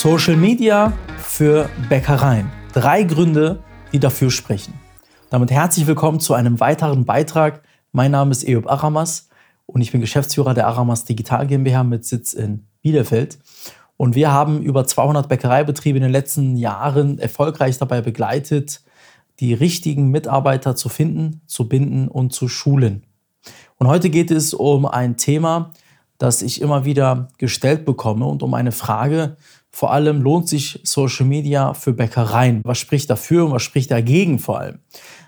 Social Media für Bäckereien. Drei Gründe, die dafür sprechen. Damit herzlich willkommen zu einem weiteren Beitrag. Mein Name ist Eob Aramas und ich bin Geschäftsführer der Aramas Digital GmbH mit Sitz in Bielefeld. Und wir haben über 200 Bäckereibetriebe in den letzten Jahren erfolgreich dabei begleitet, die richtigen Mitarbeiter zu finden, zu binden und zu schulen. Und heute geht es um ein Thema, das ich immer wieder gestellt bekomme und um eine Frage, vor allem lohnt sich Social Media für Bäckereien? Was spricht dafür und was spricht dagegen vor allem?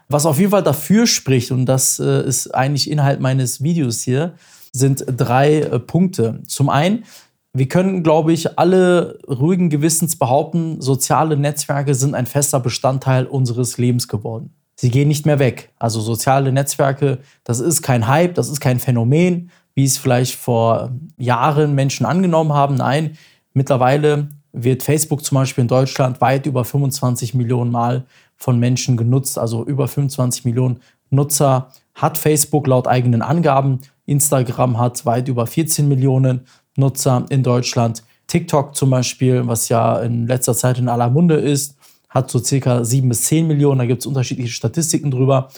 Was auf jeden Fall dafür spricht, und das äh, ist eigentlich Inhalt meines Videos hier, sind drei äh, Punkte. Zum einen, wir können, glaube ich, alle ruhigen Gewissens behaupten, soziale Netzwerke sind ein fester Bestandteil unseres Lebens geworden. Sie gehen nicht mehr weg. Also soziale Netzwerke, das ist kein Hype, das ist kein Phänomen, wie es vielleicht vor Jahren Menschen angenommen haben. Nein, mittlerweile wird Facebook zum Beispiel in Deutschland weit über 25 Millionen Mal von Menschen genutzt. Also über 25 Millionen Nutzer hat Facebook laut eigenen Angaben. Instagram hat weit über 14 Millionen Nutzer in Deutschland. TikTok zum Beispiel, was ja in letzter Zeit in aller Munde ist, hat so circa 7 bis 10 Millionen. Da gibt es unterschiedliche Statistiken drüber.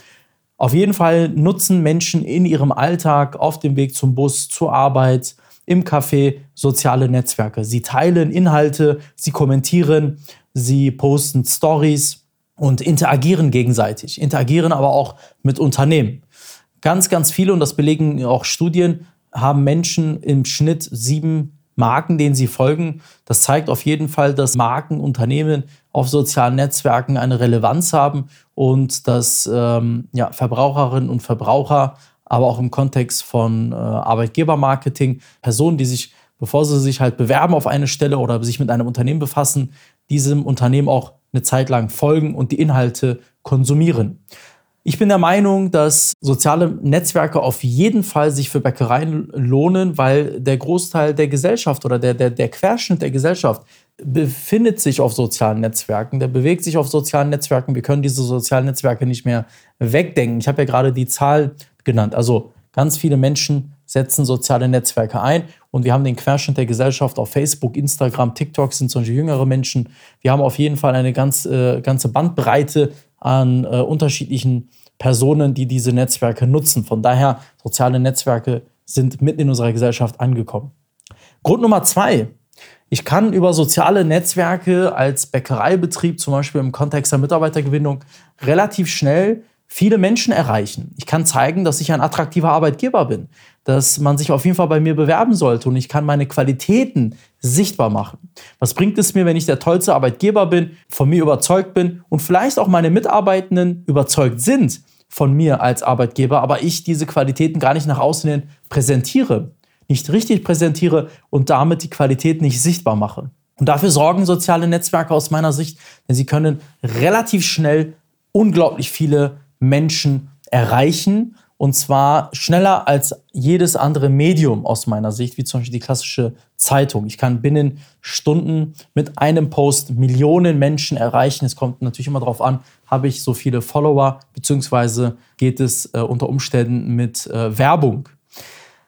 Auf jeden Fall nutzen Menschen in ihrem Alltag auf dem Weg zum Bus, zur Arbeit, im Café soziale Netzwerke. Sie teilen Inhalte, sie kommentieren, sie posten Stories und interagieren gegenseitig, interagieren aber auch mit Unternehmen. Ganz, ganz viele, und das belegen auch Studien, haben Menschen im Schnitt sieben Marken, denen sie folgen. Das zeigt auf jeden Fall, dass Marken, Unternehmen auf sozialen Netzwerken eine Relevanz haben und dass ähm, ja, Verbraucherinnen und Verbraucher aber auch im Kontext von äh, Arbeitgebermarketing, Personen, die sich, bevor sie sich halt bewerben auf eine Stelle oder sich mit einem Unternehmen befassen, diesem Unternehmen auch eine Zeit lang folgen und die Inhalte konsumieren. Ich bin der Meinung, dass soziale Netzwerke auf jeden Fall sich für Bäckereien lohnen, weil der Großteil der Gesellschaft oder der, der, der Querschnitt der Gesellschaft befindet sich auf sozialen Netzwerken, der bewegt sich auf sozialen Netzwerken. Wir können diese sozialen Netzwerke nicht mehr wegdenken. Ich habe ja gerade die Zahl genannt. Also ganz viele Menschen setzen soziale Netzwerke ein und wir haben den Querschnitt der Gesellschaft auf Facebook, Instagram, TikTok sind solche jüngere Menschen. Wir haben auf jeden Fall eine ganz, äh, ganze Bandbreite an äh, unterschiedlichen Personen, die diese Netzwerke nutzen. Von daher, soziale Netzwerke sind mitten in unserer Gesellschaft angekommen. Grund Nummer zwei. Ich kann über soziale Netzwerke als Bäckereibetrieb, zum Beispiel im Kontext der Mitarbeitergewinnung, relativ schnell viele Menschen erreichen. Ich kann zeigen, dass ich ein attraktiver Arbeitgeber bin, dass man sich auf jeden Fall bei mir bewerben sollte und ich kann meine Qualitäten sichtbar machen. Was bringt es mir, wenn ich der tollste Arbeitgeber bin, von mir überzeugt bin und vielleicht auch meine Mitarbeitenden überzeugt sind von mir als Arbeitgeber, aber ich diese Qualitäten gar nicht nach außen hin präsentiere, nicht richtig präsentiere und damit die Qualität nicht sichtbar mache. Und dafür sorgen soziale Netzwerke aus meiner Sicht, denn sie können relativ schnell unglaublich viele Menschen erreichen. Und zwar schneller als jedes andere Medium aus meiner Sicht, wie zum Beispiel die klassische Zeitung. Ich kann binnen Stunden mit einem Post Millionen Menschen erreichen. Es kommt natürlich immer darauf an, habe ich so viele Follower, beziehungsweise geht es äh, unter Umständen mit äh, Werbung.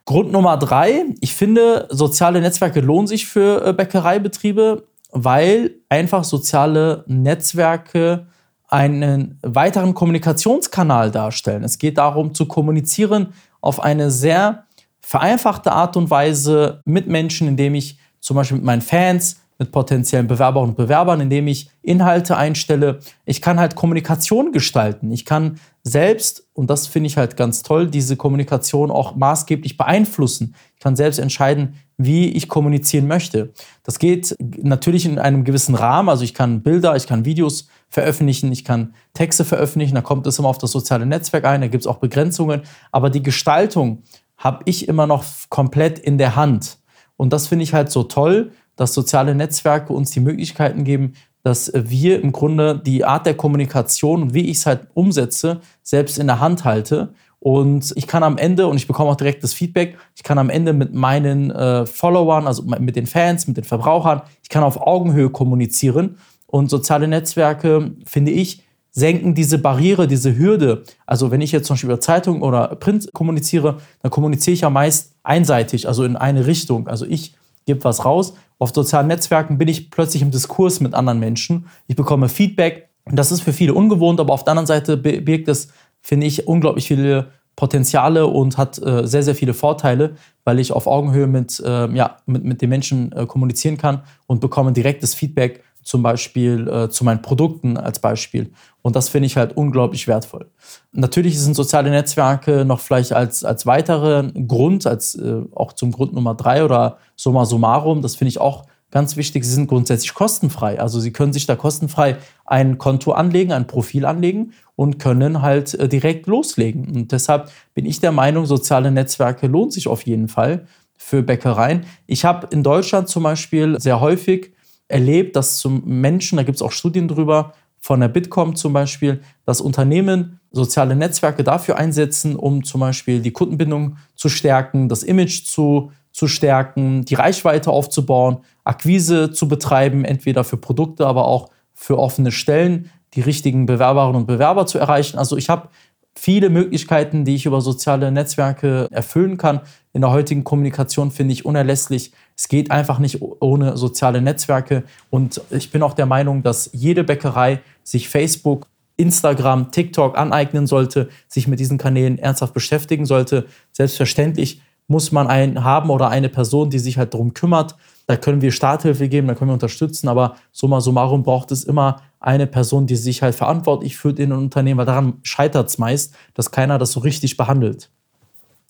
Grund Nummer drei, ich finde, soziale Netzwerke lohnen sich für äh, Bäckereibetriebe, weil einfach soziale Netzwerke einen weiteren Kommunikationskanal darstellen. Es geht darum zu kommunizieren auf eine sehr vereinfachte Art und Weise mit Menschen, indem ich zum Beispiel mit meinen Fans, mit potenziellen Bewerbern und Bewerbern, indem ich Inhalte einstelle. Ich kann halt Kommunikation gestalten. Ich kann selbst, und das finde ich halt ganz toll, diese Kommunikation auch maßgeblich beeinflussen. Ich kann selbst entscheiden, wie ich kommunizieren möchte. Das geht natürlich in einem gewissen Rahmen. Also ich kann Bilder, ich kann Videos veröffentlichen, ich kann Texte veröffentlichen. Da kommt es immer auf das soziale Netzwerk ein. Da gibt es auch Begrenzungen. Aber die Gestaltung habe ich immer noch komplett in der Hand. Und das finde ich halt so toll, dass soziale Netzwerke uns die Möglichkeiten geben, dass wir im Grunde die Art der Kommunikation und wie ich es halt umsetze, selbst in der Hand halte und ich kann am Ende, und ich bekomme auch direkt das Feedback, ich kann am Ende mit meinen äh, Followern, also mit den Fans, mit den Verbrauchern, ich kann auf Augenhöhe kommunizieren. Und soziale Netzwerke, finde ich, senken diese Barriere, diese Hürde. Also wenn ich jetzt zum Beispiel über Zeitung oder Print kommuniziere, dann kommuniziere ich ja meist einseitig, also in eine Richtung. Also ich gebe was raus. Auf sozialen Netzwerken bin ich plötzlich im Diskurs mit anderen Menschen. Ich bekomme Feedback. Das ist für viele ungewohnt, aber auf der anderen Seite birgt es, finde ich, unglaublich viele Potenziale und hat äh, sehr, sehr viele Vorteile, weil ich auf Augenhöhe mit, äh, ja, mit, mit den Menschen äh, kommunizieren kann und bekomme direktes Feedback, zum Beispiel äh, zu meinen Produkten als Beispiel. Und das finde ich halt unglaublich wertvoll. Natürlich sind soziale Netzwerke noch vielleicht als, als weiteren Grund, als äh, auch zum Grund Nummer drei oder summa summarum, das finde ich auch ganz wichtig, sie sind grundsätzlich kostenfrei. Also Sie können sich da kostenfrei ein Konto anlegen, ein Profil anlegen und können halt äh, direkt loslegen. Und deshalb bin ich der Meinung, soziale Netzwerke lohnt sich auf jeden Fall für Bäckereien. Ich habe in Deutschland zum Beispiel sehr häufig erlebt, dass zum Menschen, da gibt es auch Studien drüber, von der Bitkom zum Beispiel, dass Unternehmen soziale Netzwerke dafür einsetzen, um zum Beispiel die Kundenbindung zu stärken, das Image zu, zu stärken, die Reichweite aufzubauen, Akquise zu betreiben, entweder für Produkte, aber auch für offene Stellen, die richtigen Bewerberinnen und Bewerber zu erreichen. Also ich habe viele Möglichkeiten, die ich über soziale Netzwerke erfüllen kann. In der heutigen Kommunikation finde ich unerlässlich. Es geht einfach nicht ohne soziale Netzwerke. Und ich bin auch der Meinung, dass jede Bäckerei sich Facebook, Instagram, TikTok aneignen sollte, sich mit diesen Kanälen ernsthaft beschäftigen sollte. Selbstverständlich muss man einen haben oder eine Person, die sich halt darum kümmert. Da können wir Starthilfe geben, da können wir unterstützen, aber summa summarum braucht es immer eine Person, die sich halt verantwortlich fühlt in einem Unternehmen, weil daran scheitert es meist, dass keiner das so richtig behandelt.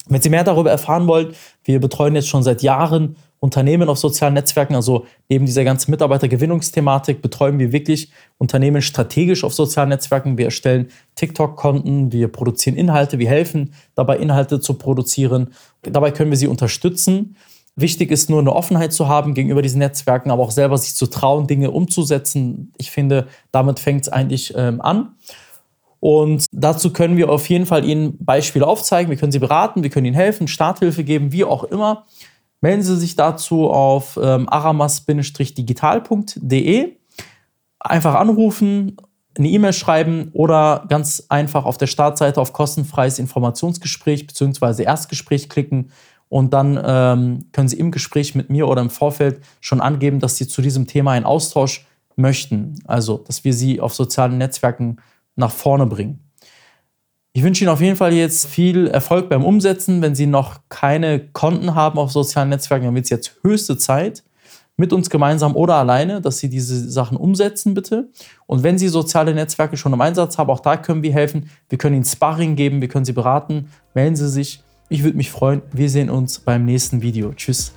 Wenn Sie mehr darüber erfahren wollen, wir betreuen jetzt schon seit Jahren Unternehmen auf sozialen Netzwerken, also neben dieser ganzen Mitarbeitergewinnungsthematik betreuen wir wirklich Unternehmen strategisch auf sozialen Netzwerken. Wir erstellen TikTok-Konten, wir produzieren Inhalte, wir helfen dabei, Inhalte zu produzieren. Dabei können wir sie unterstützen. Wichtig ist nur eine Offenheit zu haben gegenüber diesen Netzwerken, aber auch selber sich zu trauen, Dinge umzusetzen. Ich finde, damit fängt es eigentlich ähm, an. Und dazu können wir auf jeden Fall Ihnen Beispiele aufzeigen. Wir können Sie beraten, wir können Ihnen helfen, Starthilfe geben, wie auch immer. Melden Sie sich dazu auf ähm, aramas-digital.de. Einfach anrufen, eine E-Mail schreiben oder ganz einfach auf der Startseite auf kostenfreies Informationsgespräch bzw. Erstgespräch klicken und dann ähm, können Sie im Gespräch mit mir oder im Vorfeld schon angeben, dass Sie zu diesem Thema einen Austausch möchten. Also, dass wir Sie auf sozialen Netzwerken nach vorne bringen. Ich wünsche Ihnen auf jeden Fall jetzt viel Erfolg beim Umsetzen. Wenn Sie noch keine Konten haben auf sozialen Netzwerken, dann wird es jetzt höchste Zeit, mit uns gemeinsam oder alleine, dass Sie diese Sachen umsetzen, bitte. Und wenn Sie soziale Netzwerke schon im Einsatz haben, auch da können wir helfen. Wir können Ihnen Sparring geben, wir können Sie beraten. Melden Sie sich. Ich würde mich freuen. Wir sehen uns beim nächsten Video. Tschüss.